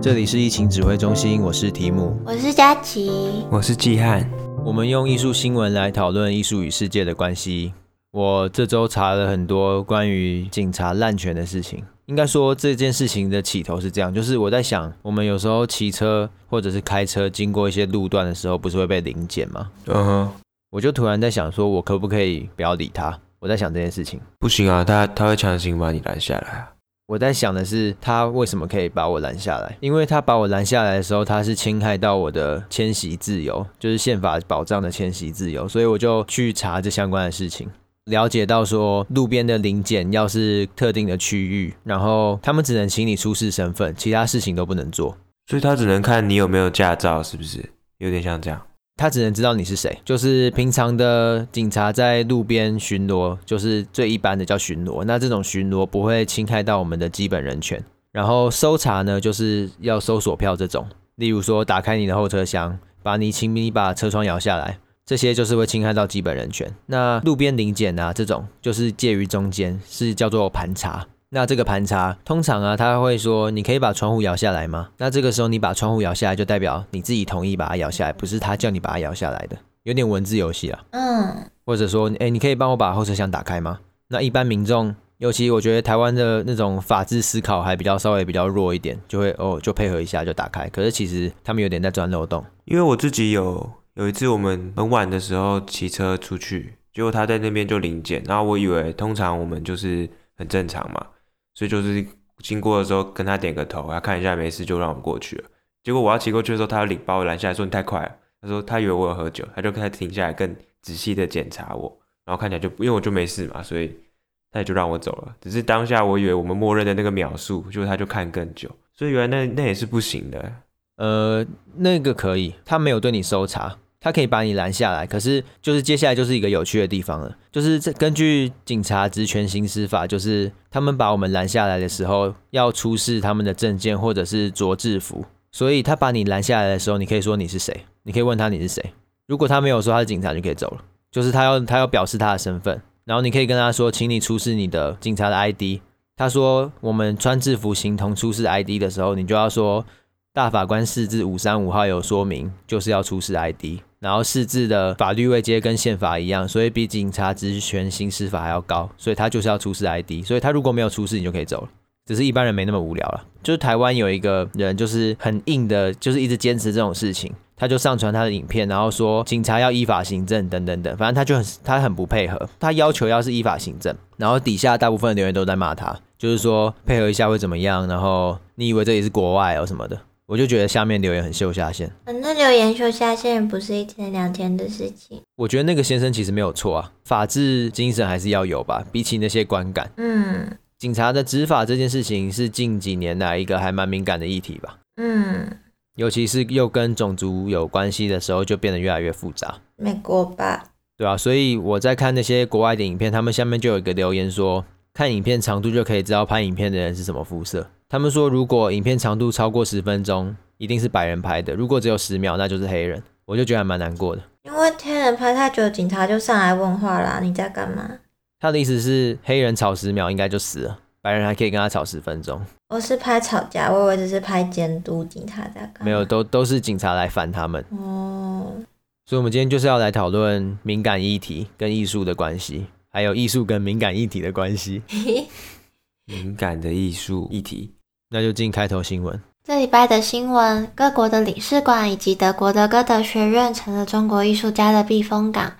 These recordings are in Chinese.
这里是疫情指挥中心，我是提姆，我是佳琪，我是季汉。我们用艺术新闻来讨论艺术与世界的关系。我这周查了很多关于警察滥权的事情。应该说这件事情的起头是这样，就是我在想，我们有时候骑车或者是开车经过一些路段的时候，不是会被临检吗？嗯哼。我就突然在想，说我可不可以不要理他？我在想这件事情。不行啊，他他会强行把你拦下来啊。我在想的是，他为什么可以把我拦下来？因为他把我拦下来的时候，他是侵害到我的迁徙自由，就是宪法保障的迁徙自由，所以我就去查这相关的事情，了解到说，路边的临检要是特定的区域，然后他们只能请你出示身份，其他事情都不能做，所以他只能看你有没有驾照，是不是？有点像这样。他只能知道你是谁，就是平常的警察在路边巡逻，就是最一般的叫巡逻。那这种巡逻不会侵害到我们的基本人权。然后搜查呢，就是要搜索票这种，例如说打开你的后车厢，把你请你把车窗摇下来，这些就是会侵害到基本人权。那路边临检啊，这种就是介于中间，是叫做盘查。那这个盘查通常啊，他会说，你可以把窗户摇下来吗？那这个时候你把窗户摇下来，就代表你自己同意把它摇下来，不是他叫你把它摇下来的，有点文字游戏啊。嗯，或者说，哎，你可以帮我把后车厢打开吗？那一般民众，尤其我觉得台湾的那种法治思考还比较稍微比较弱一点，就会哦就配合一下就打开。可是其实他们有点在钻漏洞。因为我自己有有一次我们很晚的时候骑车出去，结果他在那边就临检，然后我以为通常我们就是很正常嘛。所以就是经过的时候跟他点个头，他看一下没事就让我们过去了。结果我要骑过去的时候，他要领把我拦下来，说你太快了。他说他以为我有喝酒，他就开始停下来更仔细的检查我。然后看起来就因为我就没事嘛，所以他也就让我走了。只是当下我以为我们默认的那个秒数，结果他就看更久。所以原来那那也是不行的。呃，那个可以，他没有对你搜查。他可以把你拦下来，可是就是接下来就是一个有趣的地方了，就是这根据警察职权行使法，就是他们把我们拦下来的时候要出示他们的证件或者是着制服，所以他把你拦下来的时候，你可以说你是谁，你可以问他你是谁，如果他没有说他是警察，就可以走了，就是他要他要表示他的身份，然后你可以跟他说，请你出示你的警察的 ID，他说我们穿制服形同出示 ID 的时候，你就要说大法官释字五三五号有说明，就是要出示 ID。然后释字的法律位阶跟宪法一样，所以比警察职权行使法还要高，所以他就是要出示 ID，所以他如果没有出示，你就可以走了。只是一般人没那么无聊了。就是台湾有一个人，就是很硬的，就是一直坚持这种事情，他就上传他的影片，然后说警察要依法行政等等等，反正他就很他很不配合，他要求要是依法行政，然后底下大部分的留言都在骂他，就是说配合一下会怎么样，然后你以为这里是国外哦什么的。我就觉得下面留言很秀下限，反正留言秀下限不是一天两天的事情。我觉得那个先生其实没有错啊，法治精神还是要有吧，比起那些观感。嗯，警察的执法这件事情是近几年来一个还蛮敏感的议题吧。嗯，尤其是又跟种族有关系的时候，就变得越来越复杂。美国吧？对啊，所以我在看那些国外的影片，他们下面就有一个留言说，看影片长度就可以知道拍影片的人是什么肤色。他们说，如果影片长度超过十分钟，一定是白人拍的；如果只有十秒，那就是黑人。我就觉得还蛮难过的。因为黑人拍太久，警察就上来问话啦：“你在干嘛？”他的意思是，黑人吵十秒应该就死了，白人还可以跟他吵十分钟。我是拍吵架，我以为只是拍监督警察在干嘛。没有，都都是警察来烦他们。哦，所以，我们今天就是要来讨论敏感议题跟艺术的关系，还有艺术跟敏感议题的关系。敏感的艺术议题。那就进开头新闻。这礼拜的新闻，各国的领事馆以及德国的歌德学院成了中国艺术家的避风港。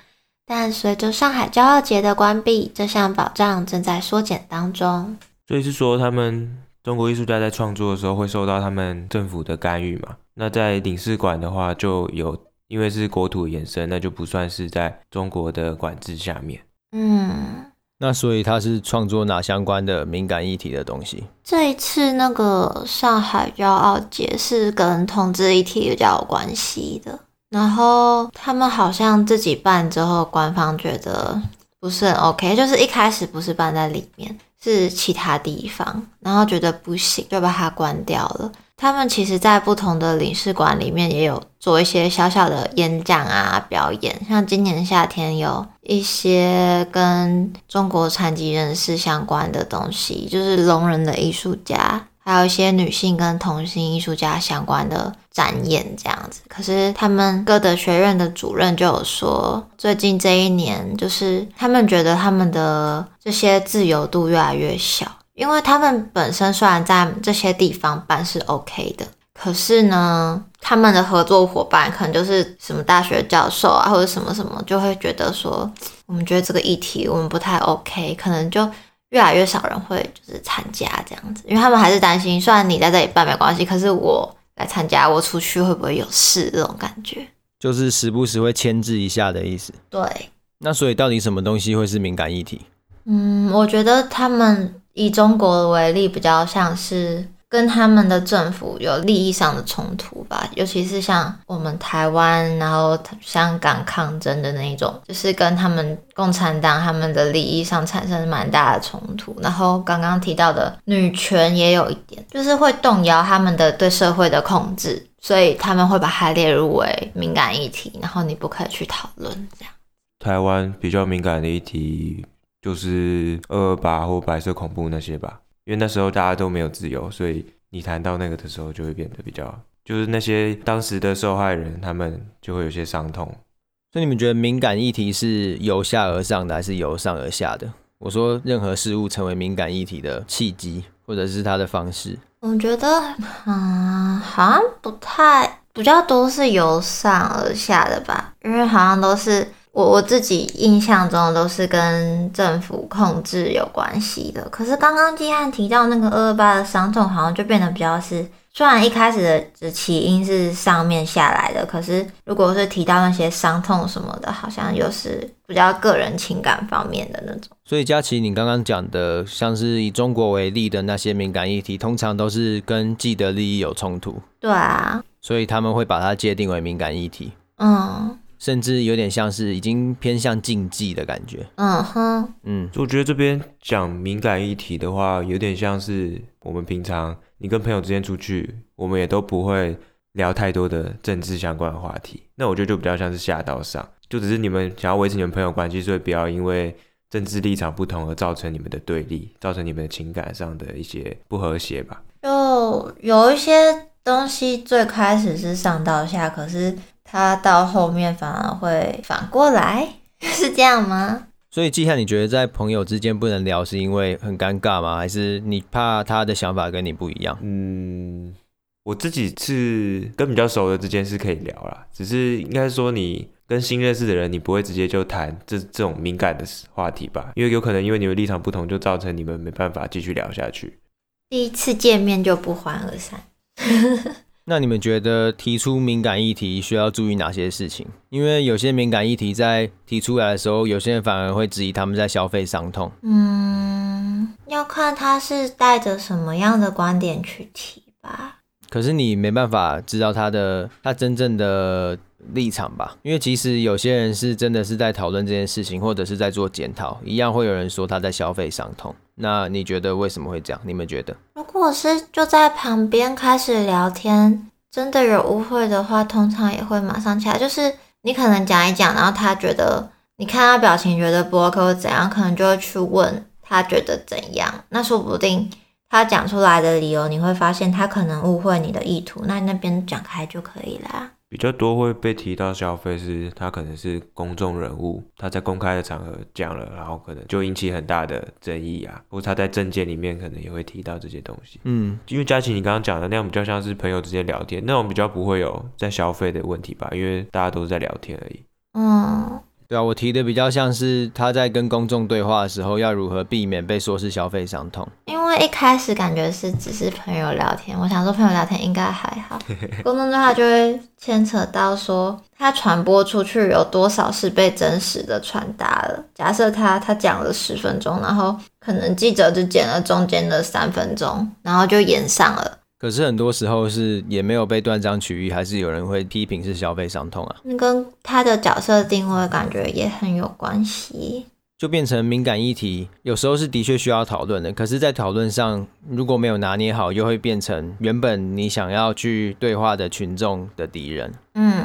但随着上海骄傲节的关闭，这项保障正在缩减当中。所以是说，他们中国艺术家在创作的时候会受到他们政府的干预嘛？那在领事馆的话，就有因为是国土延伸，那就不算是在中国的管制下面。嗯。那所以他是创作哪相关的敏感议题的东西？这一次那个上海骄傲节是跟同志议题比较有关系的，然后他们好像自己办之后，官方觉得不是很 OK，就是一开始不是办在里面，是其他地方，然后觉得不行，就把它关掉了。他们其实，在不同的领事馆里面也有做一些小小的演讲啊、表演，像今年夏天有一些跟中国残疾人士相关的东西，就是聋人的艺术家，还有一些女性跟同性艺术家相关的展演这样子。可是他们歌德学院的主任就有说，最近这一年就是他们觉得他们的这些自由度越来越小，因为他们本身虽然在这些地方办是 OK 的，可是呢，他们的合作伙伴可能就是什么大学教授啊，或者什么什么，就会觉得说，我们觉得这个议题我们不太 OK，可能就。越来越少人会就是参加这样子，因为他们还是担心，虽然你在这里办没关系，可是我来参加，我出去会不会有事？这种感觉就是时不时会牵制一下的意思。对，那所以到底什么东西会是敏感议题？嗯，我觉得他们以中国为例，比较像是。跟他们的政府有利益上的冲突吧，尤其是像我们台湾，然后香港抗争的那一种，就是跟他们共产党他们的利益上产生蛮大的冲突。然后刚刚提到的女权也有一点，就是会动摇他们的对社会的控制，所以他们会把它列入为敏感议题，然后你不可以去讨论这样。台湾比较敏感的议题就是二二八或白色恐怖那些吧。因为那时候大家都没有自由，所以你谈到那个的时候，就会变得比较，就是那些当时的受害人，他们就会有些伤痛。所以你们觉得敏感议题是由下而上的，还是由上而下的？我说任何事物成为敏感议题的契机，或者是它的方式。我觉得，嗯，好像不太，比较多是由上而下的吧，因为好像都是。我我自己印象中都是跟政府控制有关系的，可是刚刚季汉提到那个二二八的伤痛，好像就变得比较是，虽然一开始的起因是上面下来的，可是如果是提到那些伤痛什么的，好像又是比较个人情感方面的那种。所以佳琪，你刚刚讲的像是以中国为例的那些敏感议题，通常都是跟既得利益有冲突。对啊，所以他们会把它界定为敏感议题。嗯。甚至有点像是已经偏向禁忌的感觉。嗯哼，嗯，我觉得这边讲敏感议题的话，有点像是我们平常你跟朋友之间出去，我们也都不会聊太多的政治相关的话题。那我觉得就比较像是下道上，就只是你们想要维持你们朋友关系，所以不要因为政治立场不同而造成你们的对立，造成你们的情感上的一些不和谐吧。就有一些东西最开始是上到下，可是。他到后面反而会反过来，是这样吗？所以季汉，你觉得在朋友之间不能聊，是因为很尴尬吗？还是你怕他的想法跟你不一样？嗯，我自己是跟比较熟的之间是可以聊啦，只是应该说你跟新认识的人，你不会直接就谈这这种敏感的话题吧？因为有可能因为你们立场不同，就造成你们没办法继续聊下去。第一次见面就不欢而散。那你们觉得提出敏感议题需要注意哪些事情？因为有些敏感议题在提出来的时候，有些人反而会质疑他们在消费伤痛。嗯，要看他是带着什么样的观点去提吧。可是你没办法知道他的他真正的立场吧？因为其实有些人是真的是在讨论这件事情，或者是在做检讨，一样会有人说他在消费伤痛。那你觉得为什么会这样？你们觉得？如果是就在旁边开始聊天，真的有误会的话，通常也会马上起来。就是你可能讲一讲，然后他觉得你看他表情觉得不 OK 或怎样，可能就会去问他觉得怎样。那说不定他讲出来的理由，你会发现他可能误会你的意图，那那边讲开就可以啦。比较多会被提到消费，是他可能是公众人物，他在公开的场合讲了，然后可能就引起很大的争议啊，或者他在政见里面可能也会提到这些东西。嗯，因为佳琪你刚刚讲的那样比较像是朋友之间聊天，那种比较不会有在消费的问题吧？因为大家都是在聊天而已。嗯。对啊，我提的比较像是他在跟公众对话的时候，要如何避免被说是消费伤痛。因为一开始感觉是只是朋友聊天，我想说朋友聊天应该还好，公众对话就会牵扯到说他传播出去有多少是被真实的传达了。假设他他讲了十分钟，然后可能记者就剪了中间的三分钟，然后就延上了。可是很多时候是也没有被断章取义，还是有人会批评是消费伤痛啊。那跟他的角色定位感觉也很有关系，就变成敏感议题，有时候是的确需要讨论的。可是，在讨论上如果没有拿捏好，又会变成原本你想要去对话的群众的敌人。嗯，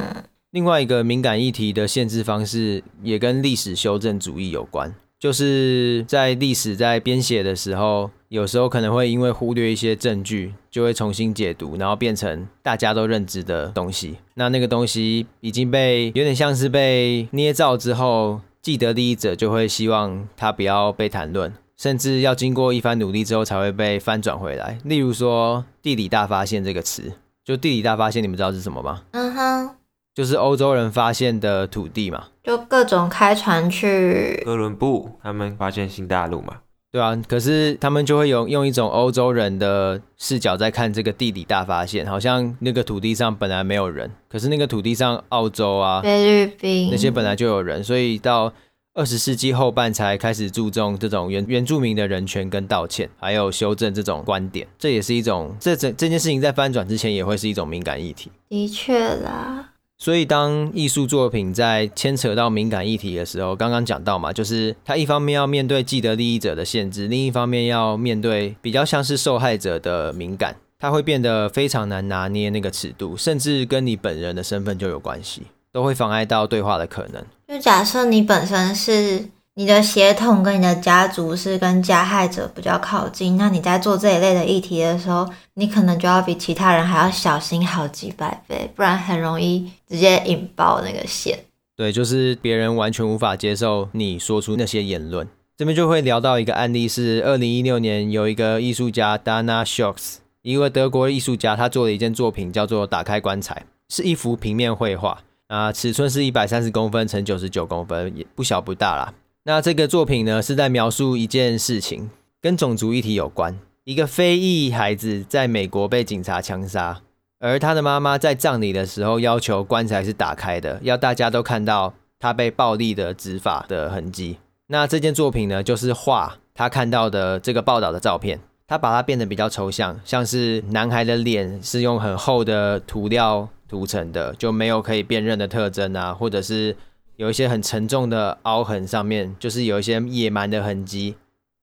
另外一个敏感议题的限制方式也跟历史修正主义有关。就是在历史在编写的时候，有时候可能会因为忽略一些证据，就会重新解读，然后变成大家都认知的东西。那那个东西已经被有点像是被捏造之后，既得利益者就会希望它不要被谈论，甚至要经过一番努力之后才会被翻转回来。例如说“地理大发现”这个词，就地理大发现，你们知道是什么吗？嗯哼。就是欧洲人发现的土地嘛，就各种开船去哥伦布，他们发现新大陆嘛，对啊。可是他们就会用用一种欧洲人的视角在看这个地理大发现，好像那个土地上本来没有人，可是那个土地上澳洲啊、菲律宾那些本来就有人，所以到二十世纪后半才开始注重这种原原住民的人权跟道歉，还有修正这种观点。这也是一种这这这件事情在翻转之前也会是一种敏感议题。的确啦。所以，当艺术作品在牵扯到敏感议题的时候，刚刚讲到嘛，就是他一方面要面对既得利益者的限制，另一方面要面对比较像是受害者的敏感，它会变得非常难拿捏那个尺度，甚至跟你本人的身份就有关系，都会妨碍到对话的可能。就假设你本身是。你的血统跟你的家族是跟加害者比较靠近，那你在做这一类的议题的时候，你可能就要比其他人还要小心好几百倍，不然很容易直接引爆那个线。对，就是别人完全无法接受你说出那些言论。这边就会聊到一个案例，是二零一六年有一个艺术家 Dana Schultz，一位德国艺术家，他做了一件作品叫做《打开棺材》，是一幅平面绘画啊，尺寸是一百三十公分乘九十九公分，也不小不大啦。那这个作品呢，是在描述一件事情，跟种族议题有关。一个非裔孩子在美国被警察枪杀，而他的妈妈在葬礼的时候要求棺材是打开的，要大家都看到他被暴力的执法的痕迹。那这件作品呢，就是画他看到的这个报道的照片，他把它变得比较抽象，像是男孩的脸是用很厚的涂料涂成的，就没有可以辨认的特征啊，或者是。有一些很沉重的凹痕，上面就是有一些野蛮的痕迹，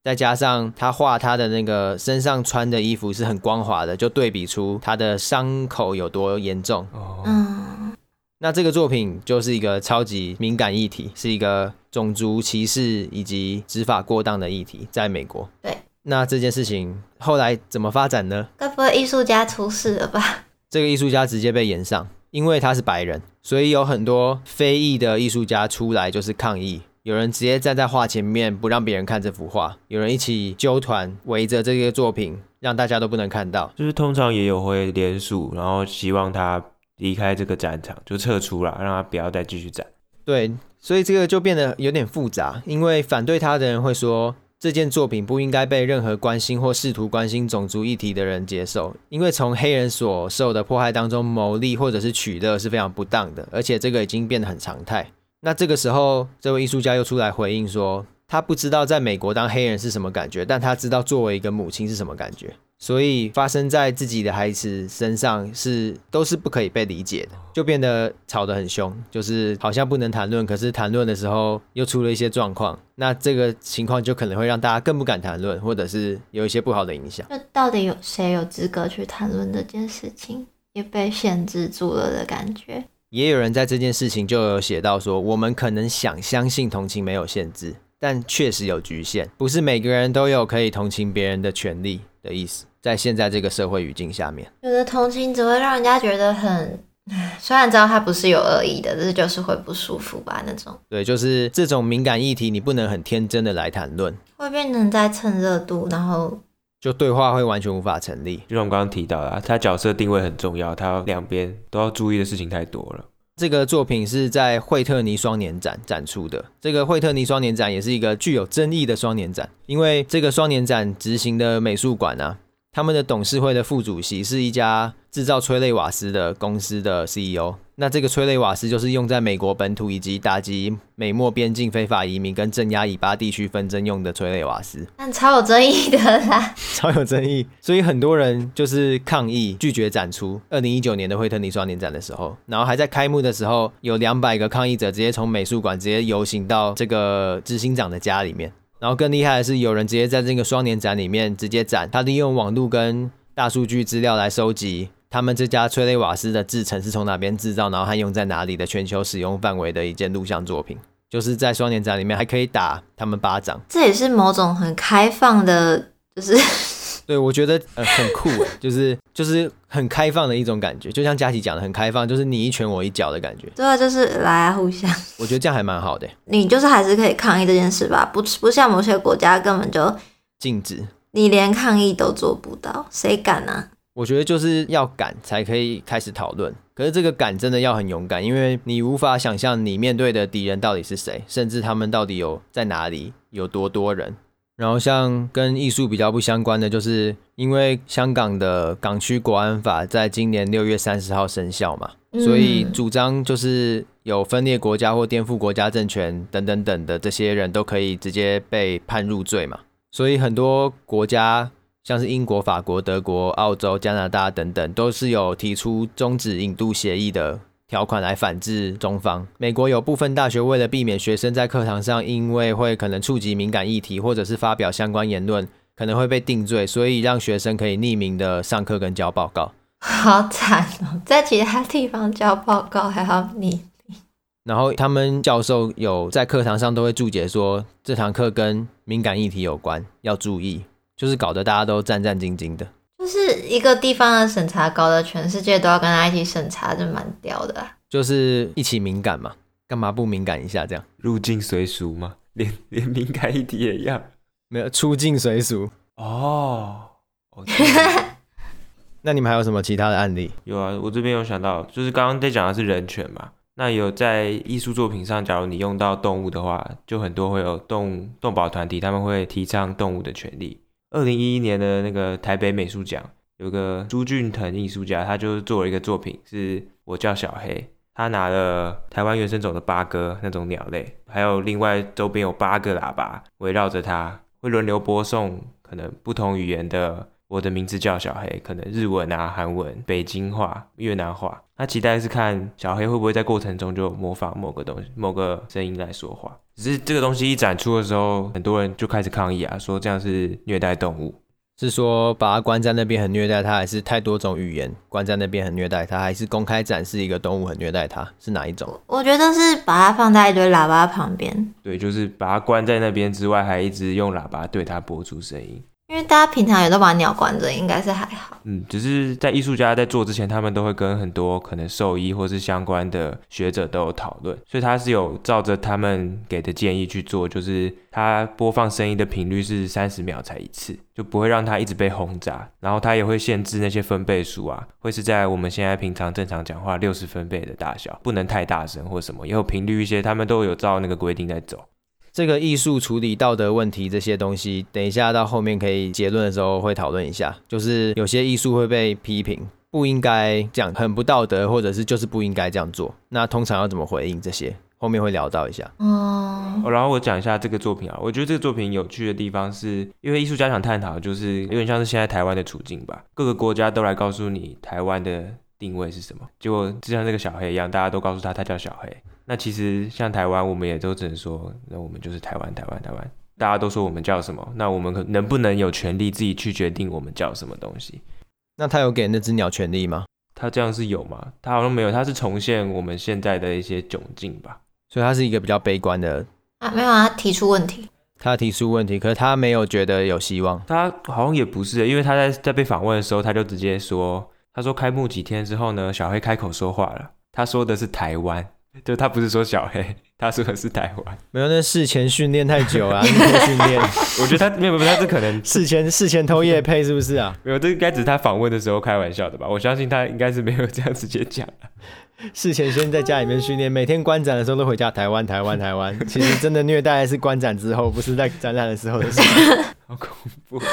再加上他画他的那个身上穿的衣服是很光滑的，就对比出他的伤口有多严重。嗯，那这个作品就是一个超级敏感议题，是一个种族歧视以及执法过当的议题，在美国。对，那这件事情后来怎么发展呢？该不会艺术家出事了吧？这个艺术家直接被延上。因为他是白人，所以有很多非裔的艺术家出来就是抗议。有人直接站在画前面不让别人看这幅画，有人一起揪团围着这个作品，让大家都不能看到。就是通常也有会联署，然后希望他离开这个展场，就撤出了，让他不要再继续展。对，所以这个就变得有点复杂，因为反对他的人会说。这件作品不应该被任何关心或试图关心种族议题的人接受，因为从黑人所受的迫害当中牟利或者是取乐是非常不当的，而且这个已经变得很常态。那这个时候，这位艺术家又出来回应说，他不知道在美国当黑人是什么感觉，但他知道作为一个母亲是什么感觉。所以发生在自己的孩子身上是都是不可以被理解的，就变得吵得很凶，就是好像不能谈论，可是谈论的时候又出了一些状况，那这个情况就可能会让大家更不敢谈论，或者是有一些不好的影响。那到底有谁有资格去谈论这件事情，也被限制住了的感觉？也有人在这件事情就有写到说，我们可能想相信同情没有限制，但确实有局限，不是每个人都有可以同情别人的权利的意思。在现在这个社会语境下面，有的同情只会让人家觉得很，虽然知道他不是有恶意的，但是就是会不舒服吧那种。对，就是这种敏感议题，你不能很天真的来谈论，会变成在蹭热度，然后就对话会完全无法成立。就像我们刚刚提到的，他角色定位很重要，他两边都要注意的事情太多了。这个作品是在惠特尼双年展展出的。这个惠特尼双年展也是一个具有争议的双年展，因为这个双年展执行的美术馆啊。他们的董事会的副主席是一家制造催泪瓦斯的公司的 CEO。那这个催泪瓦斯就是用在美国本土以及打击美墨边境非法移民跟镇压以巴地区纷争用的催泪瓦斯。但超有争议的啦，超有争议。所以很多人就是抗议拒绝展出。二零一九年的惠特尼双年展的时候，然后还在开幕的时候，有两百个抗议者直接从美术馆直接游行到这个执行长的家里面。然后更厉害的是，有人直接在这个双年展里面直接展，他利用网络跟大数据资料来收集他们这家催泪瓦斯的制程是从哪边制造，然后还用在哪里的全球使用范围的一件录像作品。就是在双年展里面还可以打他们巴掌。这也是某种很开放的，就 是对我觉得呃很酷诶，就是就是很开放的一种感觉，就像佳琪讲的很开放，就是你一拳我一脚的感觉。对啊，就是来啊，互相。我觉得这样还蛮好的。你就是还是可以抗议这件事吧，不不像某些国家根本就禁止，你连抗议都做不到，谁敢啊？我觉得就是要敢才可以开始讨论，可是这个敢真的要很勇敢，因为你无法想象你面对的敌人到底是谁，甚至他们到底有在哪里，有多多人。然后像跟艺术比较不相关的，就是因为香港的港区国安法在今年六月三十号生效嘛，所以主张就是有分裂国家或颠覆国家政权等等等的这些人都可以直接被判入罪嘛，所以很多国家。像是英国、法国、德国、澳洲、加拿大等等，都是有提出终止引渡协议的条款来反制中方。美国有部分大学为了避免学生在课堂上因为会可能触及敏感议题，或者是发表相关言论，可能会被定罪，所以让学生可以匿名的上课跟交报告。好惨哦，在其他地方交报告还要匿名。然后他们教授有在课堂上都会注解说，这堂课跟敏感议题有关，要注意。就是搞得大家都战战兢兢的，就是一个地方的审查，搞得全世界都要跟他一起审查，就蛮屌的啊。就是一起敏感嘛，干嘛不敏感一下？这样入境随俗嘛，连连敏感一题也一样，没有出境随俗哦。那你们还有什么其他的案例？有啊，我这边有想到，就是刚刚在讲的是人权嘛。那有在艺术作品上，假如你用到动物的话，就很多会有动动保团体，他们会提倡动物的权利。二零一一年的那个台北美术奖，有个朱俊腾艺术家，他就做了一个作品，是我叫小黑。他拿了台湾原生种的八哥那种鸟类，还有另外周边有八个喇叭围绕着他，会轮流播送可能不同语言的。我的名字叫小黑，可能日文啊、韩文、北京话、越南话。他期待是看小黑会不会在过程中就模仿某个东西、某个声音来说话。只是这个东西一展出的时候，很多人就开始抗议啊，说这样是虐待动物。是说把它关在那边很虐待它，还是太多种语言关在那边很虐待它，还是公开展示一个动物很虐待它？是哪一种？我觉得是把它放在一堆喇叭旁边。对，就是把它关在那边之外，还一直用喇叭对它播出声音。因为大家平常也都把鸟关着，应该是还好。嗯，只是在艺术家在做之前，他们都会跟很多可能兽医或是相关的学者都有讨论，所以他是有照着他们给的建议去做，就是他播放声音的频率是三十秒才一次，就不会让它一直被轰炸。然后他也会限制那些分贝数啊，会是在我们现在平常正常讲话六十分贝的大小，不能太大声或什么，也有频率一些，他们都有照那个规定在走。这个艺术处理道德问题这些东西，等一下到后面可以结论的时候会讨论一下。就是有些艺术会被批评不应该这样，很不道德，或者是就是不应该这样做。那通常要怎么回应这些？后面会聊到一下。哦，然后我讲一下这个作品啊，我觉得这个作品有趣的地方是，因为艺术家想探讨，就是有点像是现在台湾的处境吧。各个国家都来告诉你台湾的定位是什么，结果就像这个小黑一样，大家都告诉他他叫小黑。那其实像台湾，我们也都只能说，那我们就是台湾，台湾，台湾。大家都说我们叫什么，那我们可能不能有权利自己去决定我们叫什么东西？那他有给那只鸟权利吗？他这样是有吗？他好像没有，他是重现我们现在的一些窘境吧。所以他是一个比较悲观的啊，没有啊，他提出问题，他提出问题，可是他没有觉得有希望。他好像也不是，因为他在在被访问的时候，他就直接说，他说开幕几天之后呢，小黑开口说话了，他说的是台湾。就他不是说小黑，他说的是台湾。没有，那事前训练太久啊，训练。我觉得他没有没有，他这可能 事前事前偷夜配是不是啊？没有，这应该只是他访问的时候开玩笑的吧？我相信他应该是没有这样直接讲。事前先在家里面训练，每天观展的时候都回家台湾台湾台湾。其实真的虐待是观展之后，不是在展览的时候的事。好恐怖。哦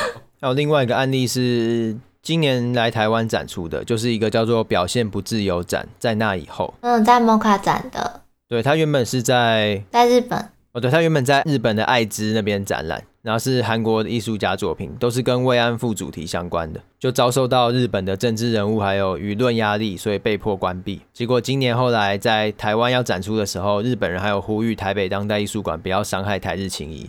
还有另外一个案例是。今年来台湾展出的，就是一个叫做“表现不自由展”。在那以后，嗯，在 MoCA 展的。对，他原本是在在日本。哦，对，他原本在日本的爱知那边展览，然后是韩国的艺术家作品，都是跟慰安妇主题相关的，就遭受到日本的政治人物还有舆论压力，所以被迫关闭。结果今年后来在台湾要展出的时候，日本人还有呼吁台北当代艺术馆不要伤害台日情谊。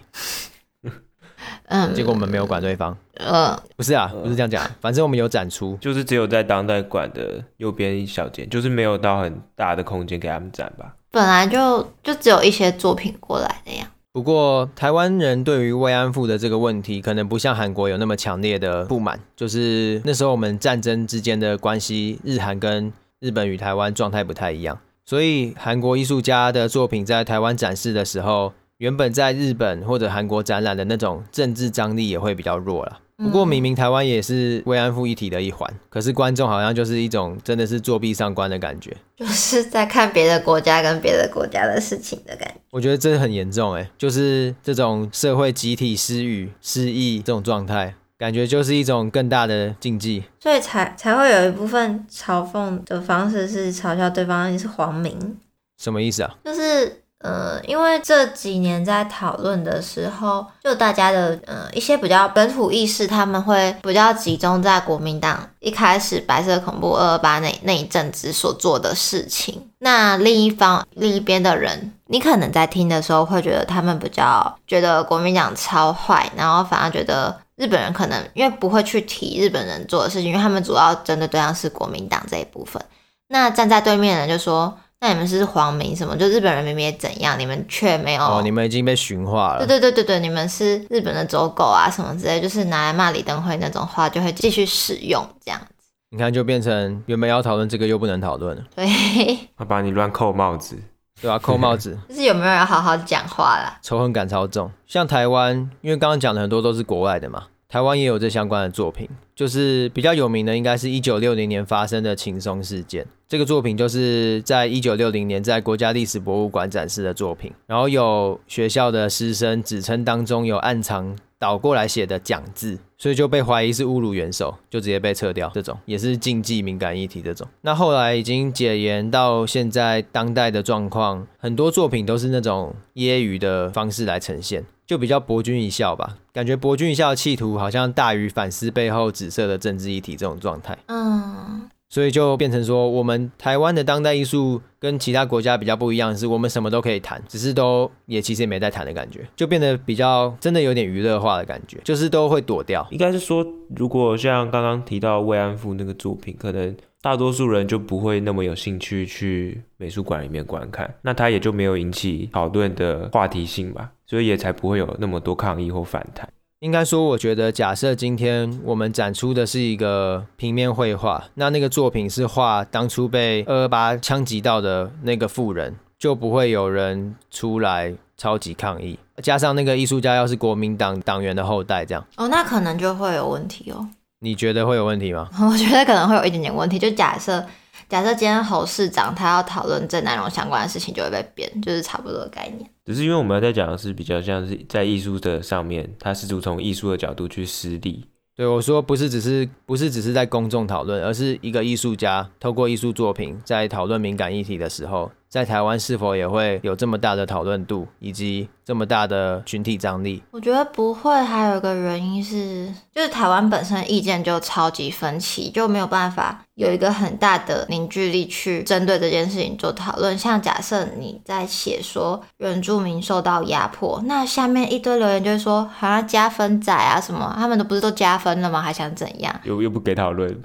嗯，结果我们没有管对方。呃，不是啊，不是这样讲，反正我们有展出，就是只有在当代馆的右边一小间，就是没有到很大的空间给他们展吧。本来就就只有一些作品过来的呀。不过，台湾人对于慰安妇的这个问题，可能不像韩国有那么强烈的不满。就是那时候我们战争之间的关系，日韩跟日本与台湾状态不太一样，所以韩国艺术家的作品在台湾展示的时候，原本在日本或者韩国展览的那种政治张力也会比较弱了。不过，明明台湾也是慰安妇议题的一环，可是观众好像就是一种真的是作弊上观的感觉，就是在看别的国家跟别的国家的事情的感觉。我觉得这很严重哎，就是这种社会集体失语、失忆这种状态，感觉就是一种更大的禁忌，所以才才会有一部分嘲讽的方式是嘲笑对方你是皇民，什么意思啊？就是。呃，因为这几年在讨论的时候，就大家的呃一些比较本土意识，他们会比较集中在国民党一开始白色恐怖二二八那那一阵子所做的事情。那另一方另一边的人，你可能在听的时候会觉得他们比较觉得国民党超坏，然后反而觉得日本人可能因为不会去提日本人做的事情，因为他们主要针对对象是国民党这一部分。那站在对面的人就说。那你们是皇民什么？就日本人明明也怎样，你们却没有？哦，你们已经被驯化了。对对对对对，你们是日本的走狗啊什么之类，就是拿来骂李登辉那种话，就会继续使用这样子。你看，就变成原本要讨论这个，又不能讨论了。对，他把你乱扣帽子，对吧、啊？扣帽子，就是有没有人好好讲话啦？仇恨感超重。像台湾，因为刚刚讲的很多都是国外的嘛，台湾也有这相关的作品，就是比较有名的，应该是一九六零年发生的轻松事件。这个作品就是在一九六零年在国家历史博物馆展示的作品，然后有学校的师生指称当中有暗藏倒过来写的蒋字，所以就被怀疑是侮辱元首，就直接被撤掉。这种也是禁忌敏感议题。这种那后来已经解严到现在当代的状况，很多作品都是那种揶揄的方式来呈现，就比较博君一笑吧。感觉博君一笑的企图好像大于反思背后指紫色的政治议题这种状态。嗯。所以就变成说，我们台湾的当代艺术跟其他国家比较不一样，是我们什么都可以谈，只是都也其实也没在谈的感觉，就变得比较真的有点娱乐化的感觉，就是都会躲掉。应该是说，如果像刚刚提到慰安妇那个作品，可能大多数人就不会那么有兴趣去美术馆里面观看，那他也就没有引起讨论的话题性吧，所以也才不会有那么多抗议或反弹。应该说，我觉得假设今天我们展出的是一个平面绘画，那那个作品是画当初被二二八枪击到的那个妇人，就不会有人出来超级抗议。加上那个艺术家要是国民党党员的后代，这样哦，那可能就会有问题哦。你觉得会有问题吗？我觉得可能会有一点点问题。就假设假设今天侯市长他要讨论郑南榕相关的事情，就会被编，就是差不多的概念。只是因为我们要在讲的是比较像是在艺术的上面，他试图从艺术的角度去施力。对，我说不是只是不是只是在公众讨论，而是一个艺术家透过艺术作品在讨论敏感议题的时候。在台湾是否也会有这么大的讨论度，以及这么大的群体张力？我觉得不会，还有一个原因是，就是台湾本身意见就超级分歧，就没有办法有一个很大的凝聚力去针对这件事情做讨论。像假设你在写说原住民受到压迫，那下面一堆留言就会说好像加分仔啊什么，他们都不是都加分了吗？还想怎样？又又不给讨论。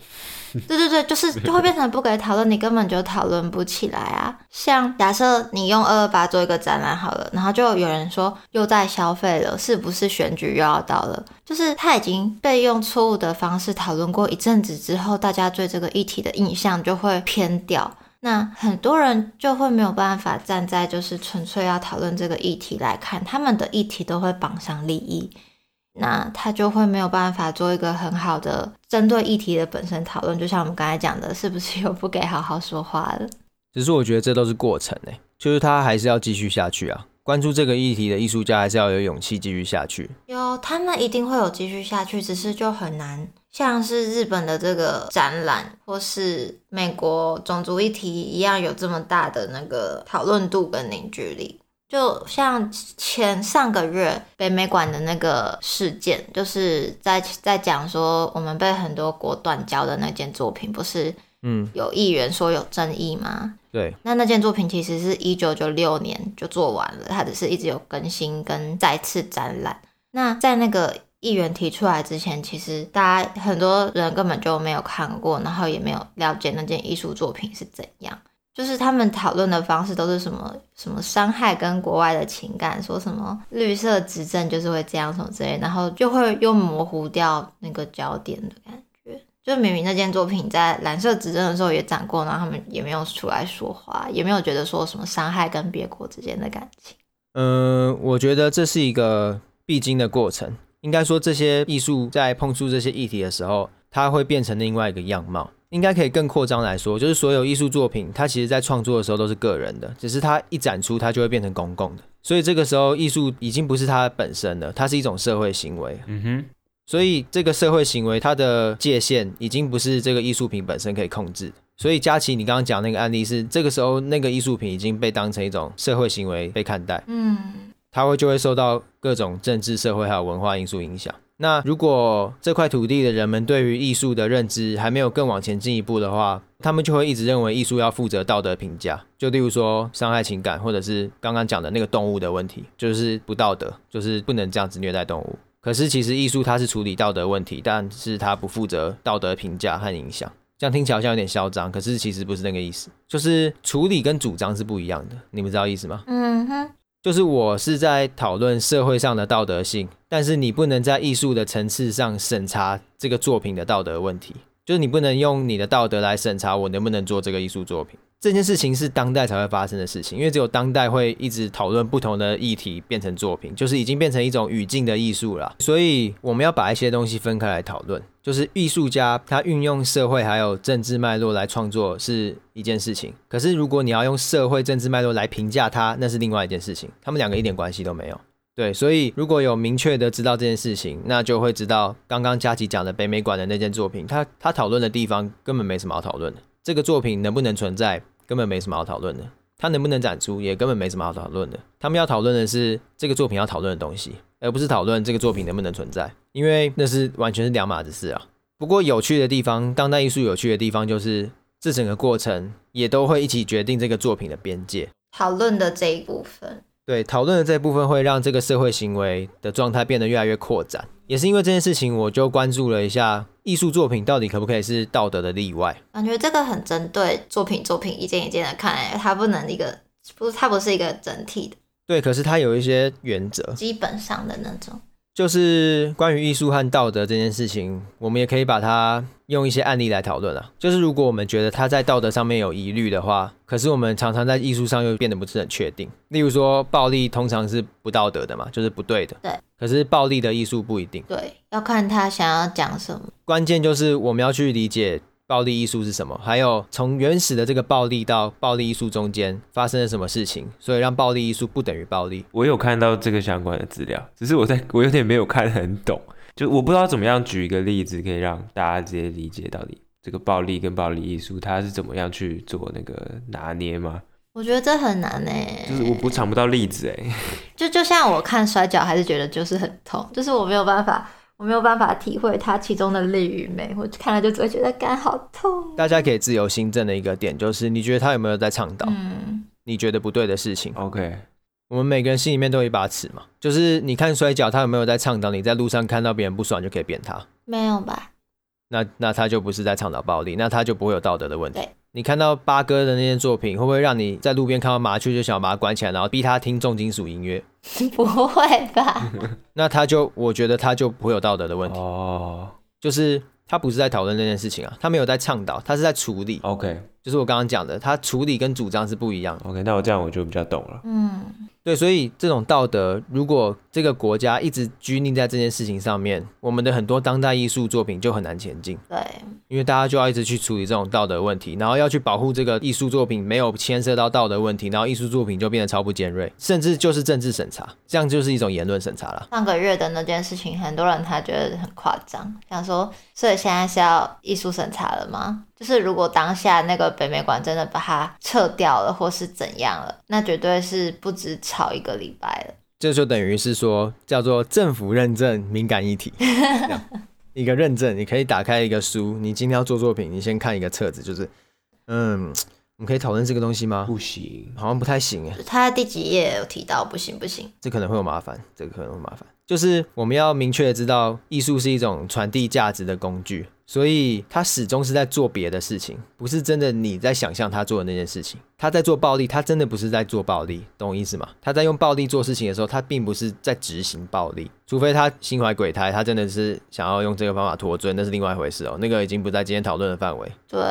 对对对，就是就会变成不给讨论，你根本就讨论不起来啊。像像假设你用二二八做一个展览好了，然后就有人说又在消费了，是不是选举又要到了？就是他已经被用错误的方式讨论过一阵子之后，大家对这个议题的印象就会偏掉，那很多人就会没有办法站在就是纯粹要讨论这个议题来看，他们的议题都会绑上利益。那他就会没有办法做一个很好的针对议题的本身讨论，就像我们刚才讲的，是不是又不给好好说话了？只是我觉得这都是过程诶，就是他还是要继续下去啊。关注这个议题的艺术家还是要有勇气继续下去。有，他们一定会有继续下去，只是就很难，像是日本的这个展览，或是美国种族议题一样，有这么大的那个讨论度跟凝聚力。就像前上个月北美馆的那个事件，就是在在讲说我们被很多国断交的那件作品，不是嗯有议员说有争议吗？对，那那件作品其实是一九九六年就做完了，它只是一直有更新跟再次展览。那在那个议员提出来之前，其实大家很多人根本就没有看过，然后也没有了解那件艺术作品是怎样。就是他们讨论的方式都是什么什么伤害跟国外的情感，说什么绿色执政就是会这样什么之类，然后就会又模糊掉那个焦点的感觉。就明明那件作品在蓝色执政的时候也展过，然后他们也没有出来说话，也没有觉得说什么伤害跟别国之间的感情。嗯，我觉得这是一个必经的过程。应该说，这些艺术在碰触这些议题的时候，它会变成另外一个样貌。应该可以更扩张来说，就是所有艺术作品，它其实在创作的时候都是个人的，只是它一展出，它就会变成公共的。所以这个时候，艺术已经不是它本身了，它是一种社会行为。嗯哼。所以这个社会行为，它的界限已经不是这个艺术品本身可以控制。所以佳琪，你刚刚讲那个案例是，这个时候那个艺术品已经被当成一种社会行为被看待。嗯。它会就会受到各种政治、社会还有文化因素影响。那如果这块土地的人们对于艺术的认知还没有更往前进一步的话，他们就会一直认为艺术要负责道德评价，就例如说伤害情感，或者是刚刚讲的那个动物的问题，就是不道德，就是不能这样子虐待动物。可是其实艺术它是处理道德问题，但是它不负责道德评价和影响。这样听起来好像有点嚣张，可是其实不是那个意思，就是处理跟主张是不一样的。你们知道意思吗？嗯哼。就是我是在讨论社会上的道德性，但是你不能在艺术的层次上审查这个作品的道德问题，就是你不能用你的道德来审查我能不能做这个艺术作品。这件事情是当代才会发生的事情，因为只有当代会一直讨论不同的议题变成作品，就是已经变成一种语境的艺术了。所以我们要把一些东西分开来讨论，就是艺术家他运用社会还有政治脉络来创作是一件事情，可是如果你要用社会政治脉络来评价他，那是另外一件事情，他们两个一点关系都没有。对，所以如果有明确的知道这件事情，那就会知道刚刚佳琪讲的北美馆的那件作品，他他讨论的地方根本没什么好讨论的，这个作品能不能存在？根本没什么好讨论的，它能不能展出也根本没什么好讨论的。他们要讨论的是这个作品要讨论的东西，而不是讨论这个作品能不能存在，因为那是完全是两码子事啊。不过有趣的地方，当代艺术有趣的地方就是这整个过程也都会一起决定这个作品的边界。讨论的这一部分。对，讨论的这部分会让这个社会行为的状态变得越来越扩展，也是因为这件事情，我就关注了一下艺术作品到底可不可以是道德的例外。感觉这个很针对作品，作品一件一件的看，它不能一个不，它不是一个整体的。对，可是它有一些原则，基本上的那种。就是关于艺术和道德这件事情，我们也可以把它用一些案例来讨论啊。就是如果我们觉得他在道德上面有疑虑的话，可是我们常常在艺术上又变得不是很确定。例如说，暴力通常是不道德的嘛，就是不对的。对。可是暴力的艺术不一定。对，要看他想要讲什么。关键就是我们要去理解。暴力艺术是什么？还有从原始的这个暴力到暴力艺术中间发生了什么事情？所以让暴力艺术不等于暴力。我有看到这个相关的资料，只是我在我有点没有看很懂，就我不知道怎么样举一个例子可以让大家直接理解到底这个暴力跟暴力艺术它是怎么样去做那个拿捏吗？我觉得这很难诶、欸，就是我不想不到例子诶、欸，就就像我看摔跤还是觉得就是很痛，就是我没有办法。我没有办法体会它其中的力与美，我看了就只会觉得肝好痛。大家可以自由心证的一个点就是，你觉得他有没有在倡导？嗯，你觉得不对的事情？OK，我们每个人心里面都有一把尺嘛，就是你看摔跤，他有没有在倡导？你在路上看到别人不爽就可以扁他？没有吧？那那他就不是在倡导暴力，那他就不会有道德的问题。对。你看到八哥的那件作品，会不会让你在路边看到麻雀就想要把它关起来，然后逼他听重金属音乐？不会吧？那他就，我觉得他就不会有道德的问题。哦，就是他不是在讨论这件事情啊，他没有在倡导，他是在处理。OK，就是我刚刚讲的，他处理跟主张是不一样的。OK，那我这样我就比较懂了。嗯。对，所以这种道德，如果这个国家一直拘泥在这件事情上面，我们的很多当代艺术作品就很难前进。对，因为大家就要一直去处理这种道德问题，然后要去保护这个艺术作品没有牵涉到道德问题，然后艺术作品就变得超不尖锐，甚至就是政治审查，这样就是一种言论审查了。上个月的那件事情，很多人他觉得很夸张，想说，所以现在是要艺术审查了吗？就是如果当下那个北美馆真的把它撤掉了，或是怎样了，那绝对是不止吵一个礼拜了。这就等于是说，叫做政府认证敏感议题，一个认证，你可以打开一个书，你今天要做作品，你先看一个册子，就是，嗯，我们可以讨论这个东西吗？不行，好像不太行哎。他在第几页有提到不行不行？这可能会有麻烦，这个可能会麻烦。就是我们要明确的知道，艺术是一种传递价值的工具，所以他始终是在做别的事情，不是真的你在想象他做的那件事情。他在做暴力，他真的不是在做暴力，懂我意思吗？他在用暴力做事情的时候，他并不是在执行暴力，除非他心怀鬼胎，他真的是想要用这个方法脱罪，那是另外一回事哦，那个已经不在今天讨论的范围。对，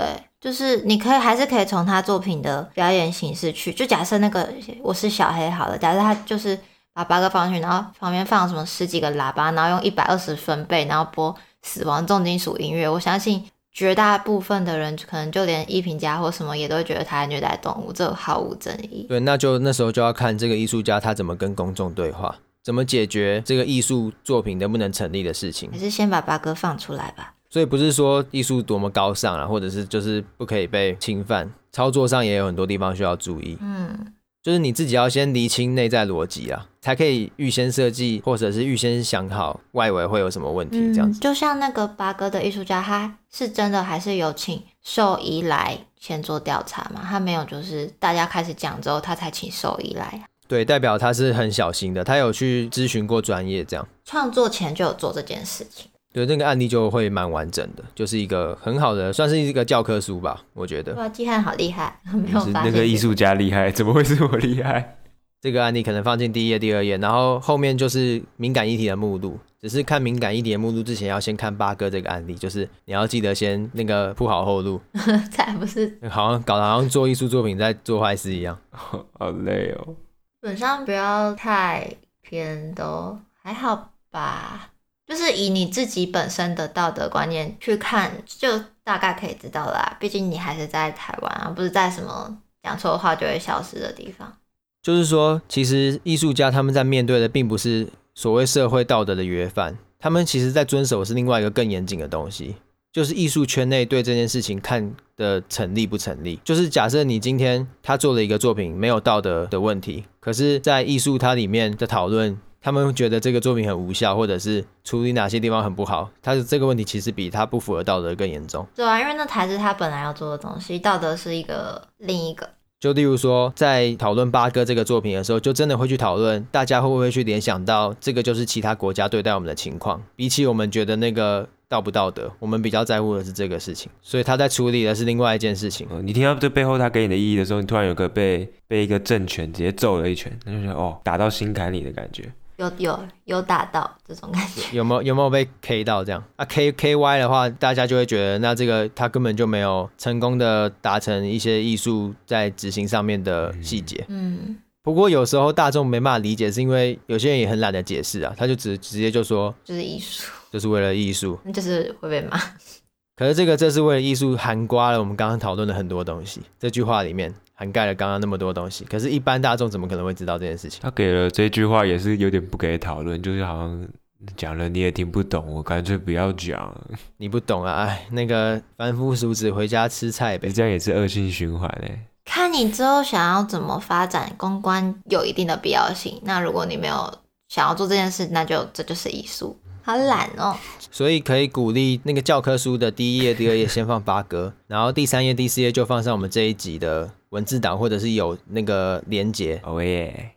就是你可以还是可以从他作品的表演形式去，就假设那个我是小黑好了，假设他就是。把八哥放上去，然后旁边放什么十几个喇叭，然后用一百二十分贝，然后播死亡重金属音乐。我相信绝大部分的人，可能就连艺评家或什么也都会觉得他虐待动物，这毫无争议。对，那就那时候就要看这个艺术家他怎么跟公众对话，怎么解决这个艺术作品能不能成立的事情。还是先把八哥放出来吧。所以不是说艺术多么高尚啊，或者是就是不可以被侵犯，操作上也有很多地方需要注意。嗯。就是你自己要先厘清内在逻辑啊，才可以预先设计，或者是预先想好外围会有什么问题，这样子。嗯，就像那个八哥的艺术家，他是真的还是有请兽医来先做调查嘛？他没有，就是大家开始讲之后，他才请兽医来。对，代表他是很小心的，他有去咨询过专业，这样。创作前就有做这件事情。对，那个案例就会蛮完整的，就是一个很好的，算是一个教科书吧，我觉得。哇，季汉好厉害，没有发现那个艺术家厉害，怎么会是我厉害？这个案例可能放进第一页、第二页，然后后面就是敏感议题的目录。只是看敏感议题的目录之前，要先看八哥这个案例，就是你要记得先那个铺好后路。才不是，好像搞得好像做艺术作品在做坏事一样，好累哦。基本上不要太偏，都还好吧。就是以你自己本身的道德观念去看，就大概可以知道啦。毕竟你还是在台湾啊，不是在什么讲错话就会消失的地方。就是说，其实艺术家他们在面对的并不是所谓社会道德的约范，他们其实在遵守是另外一个更严谨的东西，就是艺术圈内对这件事情看的成立不成立。就是假设你今天他做了一个作品没有道德的问题，可是在艺术它里面的讨论。他们觉得这个作品很无效，或者是处理哪些地方很不好，他的这个问题其实比他不符合道德更严重。对啊，因为那才是他本来要做的东西，道德是一个另一个。就例如说，在讨论八哥这个作品的时候，就真的会去讨论，大家会不会去联想到这个就是其他国家对待我们的情况，比起我们觉得那个。道不道德，我们比较在乎的是这个事情，所以他在处理的是另外一件事情。你听到这背后他给你的意义的时候，你突然有个被被一个政权直接揍了一拳，那就觉得哦，打到心坎里的感觉。有有有打到这种感觉，有没有有没有被 K 到这样？啊 K K Y 的话，大家就会觉得那这个他根本就没有成功的达成一些艺术在执行上面的细节。嗯，不过有时候大众没办法理解，是因为有些人也很懒得解释啊，他就直直接就说就是艺术。就是为了艺术，那就是会被骂。可是这个这是为了艺术，涵盖了我们刚刚讨论的很多东西。这句话里面涵盖了刚刚那么多东西。可是，一般大众怎么可能会知道这件事情？他给了这句话也是有点不给讨论，就是好像讲了你也听不懂，我干脆不要讲。你不懂啊？哎，那个凡夫俗子回家吃菜呗。这样也是恶性循环嘞。看你之后想要怎么发展，公关有一定的必要性。那如果你没有想要做这件事，那就这就是艺术。好懒哦，所以可以鼓励那个教科书的第一页、第二页先放八哥，然后第三页、第四页就放上我们这一集的文字档，或者是有那个连结。哦耶，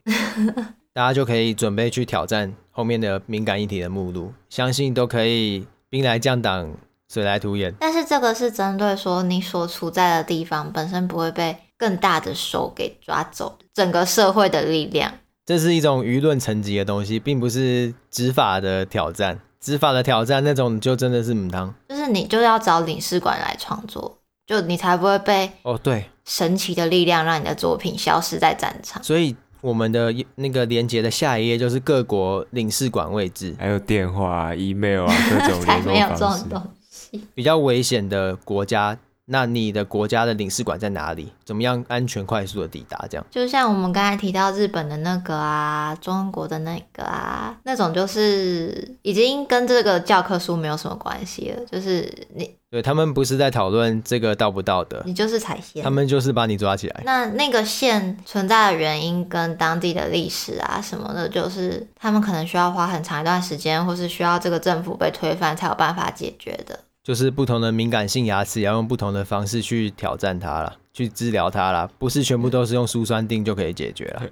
大家就可以准备去挑战后面的敏感议题的目录，相信都可以兵来将挡，水来土掩。但是这个是针对说你所处在的地方本身不会被更大的手给抓走，整个社会的力量。这是一种舆论层级的东西，并不是执法的挑战。执法的挑战那种就真的是母汤，就是你就要找领事馆来创作，就你才不会被哦对神奇的力量让你的作品消失在战场。所以我们的那个连接的下一页就是各国领事馆位置，还有电话、email 啊各种联络方式。才没有这种东西。比较危险的国家。那你的国家的领事馆在哪里？怎么样安全快速的抵达？这样就像我们刚才提到日本的那个啊，中国的那个啊，那种就是已经跟这个教科书没有什么关系了。就是你对他们不是在讨论这个道不道德，你就是踩线，他们就是把你抓起来。那那个线存在的原因跟当地的历史啊什么的，就是他们可能需要花很长一段时间，或是需要这个政府被推翻才有办法解决的。就是不同的敏感性牙齿，要用不同的方式去挑战它了，去治疗它了，不是全部都是用舒酸定就可以解决了。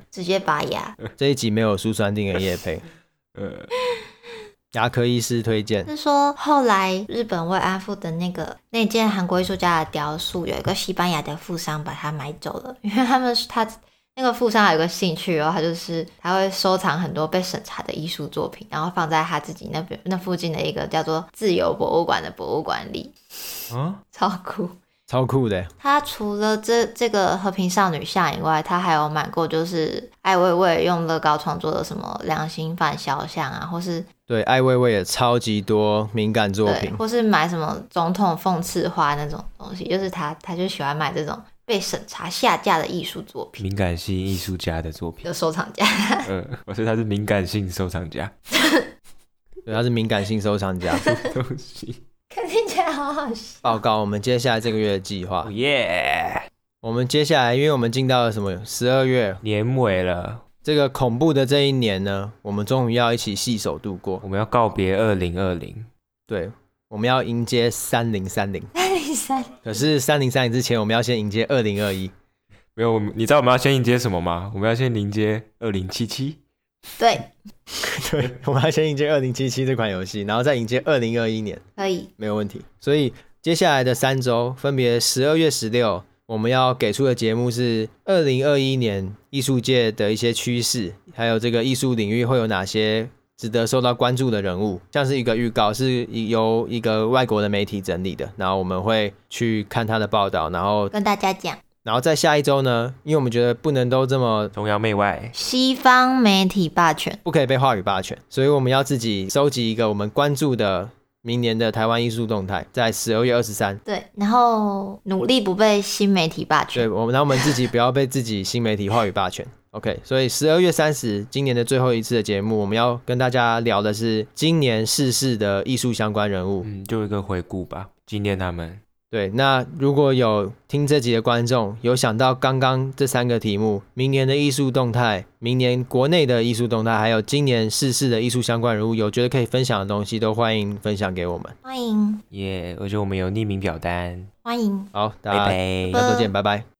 直接拔牙。这一集没有舒酸定的叶配。呃，牙科医师推荐是说后来日本慰安妇的那个那件韩国艺术家的雕塑，有一个西班牙的富商把它买走了，因为他们他那个富商有一个兴趣，然后他就是他会收藏很多被审查的艺术作品，然后放在他自己那边那附近的一个叫做自由博物馆的博物馆里，嗯，超酷。超酷的。他除了这这个和平少女像以外，他还有买过就是艾薇薇用乐高创作的什么良心犯肖像啊，或是对艾薇薇也超级多敏感作品，或是买什么总统讽刺花那种东西，就是他他就喜欢买这种被审查下架的艺术作品，敏感性艺术家的作品的收藏家。嗯，我说他是敏感性收藏家，对，他是敏感性收藏家。东西。看听起来好好笑。报告我们接下来这个月的计划。耶！我们接下来，因为我们进到了什么十二月年尾了，这个恐怖的这一年呢，我们终于要一起携手度过。我们要告别二零二零，对，我们要迎接三零三零。三零三。可是三零三零之前，我们要先迎接二零二一。没有，你知道我们要先迎接什么吗？我们要先迎接二零七七。对。对，我们要先迎接二零七七这款游戏，然后再迎接二零二一年，可以，没有问题。所以接下来的三周，分别十二月十六，我们要给出的节目是二零二一年艺术界的一些趋势，还有这个艺术领域会有哪些值得受到关注的人物，像是一个预告，是由一个外国的媒体整理的，然后我们会去看他的报道，然后跟大家讲。然后在下一周呢，因为我们觉得不能都这么崇洋媚外，西方媒体霸权不可以被话语霸权，所以我们要自己收集一个我们关注的明年的台湾艺术动态，在十二月二十三。对，然后努力不被新媒体霸权。对，我们然后我们自己不要被自己新媒体话语霸权。OK，所以十二月三十，今年的最后一次的节目，我们要跟大家聊的是今年逝世的艺术相关人物，嗯，就一个回顾吧，纪念他们。对，那如果有听这集的观众有想到刚刚这三个题目，明年的艺术动态，明年国内的艺术动态，还有今年逝世的艺术相关人物，有觉得可以分享的东西，都欢迎分享给我们。欢迎，耶！而且我们有匿名表单，欢迎。好，大家下周见，拜拜。